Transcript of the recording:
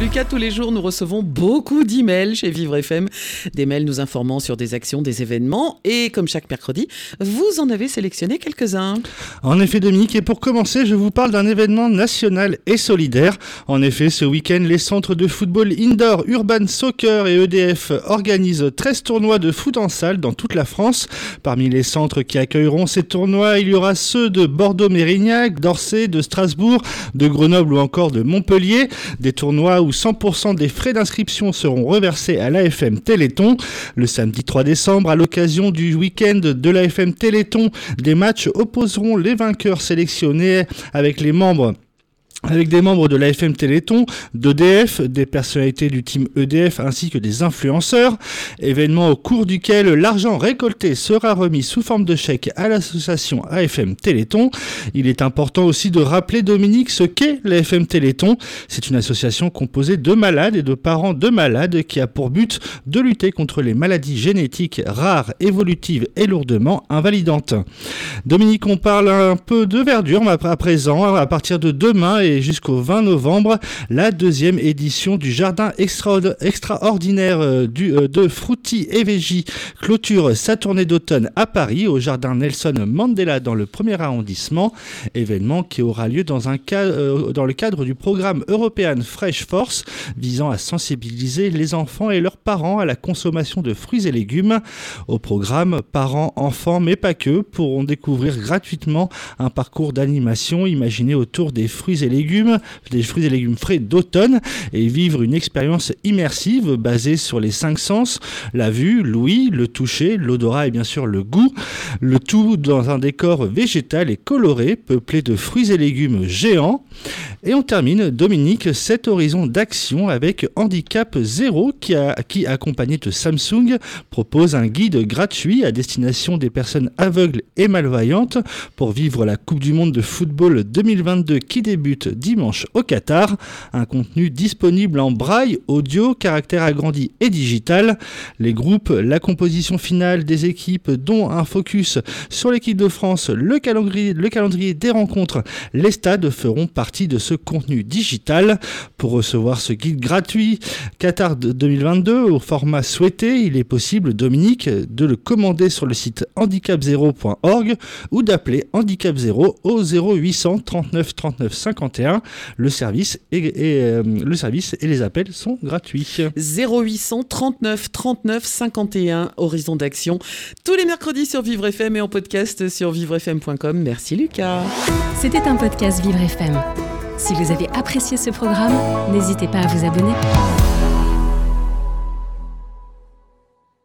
Lucas, tous les jours, nous recevons beaucoup d'emails chez Vivre FM, des mails nous informant sur des actions, des événements, et comme chaque mercredi, vous en avez sélectionné quelques-uns. En effet, Dominique, et pour commencer, je vous parle d'un événement national et solidaire. En effet, ce week-end, les centres de football indoor, urban soccer et EDF organisent 13 tournois de foot en salle dans toute la France. Parmi les centres qui accueilleront ces tournois, il y aura ceux de Bordeaux-Mérignac, d'Orsay, de Strasbourg, de Grenoble ou encore de Montpellier. Des tournois où 100% des frais d'inscription seront reversés à l'AFM Téléthon. Le samedi 3 décembre, à l'occasion du week-end de l'AFM Téléthon, des matchs opposeront les vainqueurs sélectionnés avec les membres avec des membres de l'AFM Téléthon, d'EDF, des personnalités du team EDF ainsi que des influenceurs. Événement au cours duquel l'argent récolté sera remis sous forme de chèque à l'association AFM Téléthon. Il est important aussi de rappeler, Dominique, ce qu'est l'AFM Téléthon. C'est une association composée de malades et de parents de malades qui a pour but de lutter contre les maladies génétiques rares, évolutives et lourdement invalidantes. Dominique, on parle un peu de verdure à présent, à partir de demain jusqu'au 20 novembre la deuxième édition du jardin extraordinaire euh, euh, de Frutti Veggie clôture sa tournée d'automne à Paris au jardin Nelson Mandela dans le premier arrondissement, événement qui aura lieu dans, euh, le cadre du programme européen Fresh Force visant à sensibiliser les enfants et leurs parents à la consommation de fruits et légumes. Au programme, parents, enfants, mais pas que, pourront découvrir gratuitement un parcours d'animation imaginé autour des fruits et légumes des fruits et légumes frais d'automne et vivre une expérience immersive basée sur les cinq sens, la vue, l'ouïe, le toucher, l'odorat et bien sûr le goût. Le tout dans un décor végétal et coloré, peuplé de fruits et légumes géants. Et on termine, Dominique, cet horizon d'action avec Handicap Zéro qui, a, qui accompagné de Samsung, propose un guide gratuit à destination des personnes aveugles et malvoyantes pour vivre la Coupe du Monde de football 2022 qui débute dimanche au Qatar. Un contenu disponible en braille, audio, caractère agrandi et digital. Les groupes, la composition finale des équipes, dont un focus sur l'équipe de France, le calendrier, le calendrier des rencontres, les stades feront partie de ce contenu digital. Pour recevoir ce guide gratuit Qatar 2022 au format souhaité, il est possible, Dominique, de le commander sur le site handicap0.org ou d'appeler Handicap 0 au 0800 39 39 51 le service et, euh, le service et les appels sont gratuits. 0800 39 39 51 Horizon d'action tous les mercredis sur Vivre FM et en podcast sur vivrefm.com. Merci Lucas. C'était un podcast Vivre FM. Si vous avez apprécié ce programme, n'hésitez pas à vous abonner.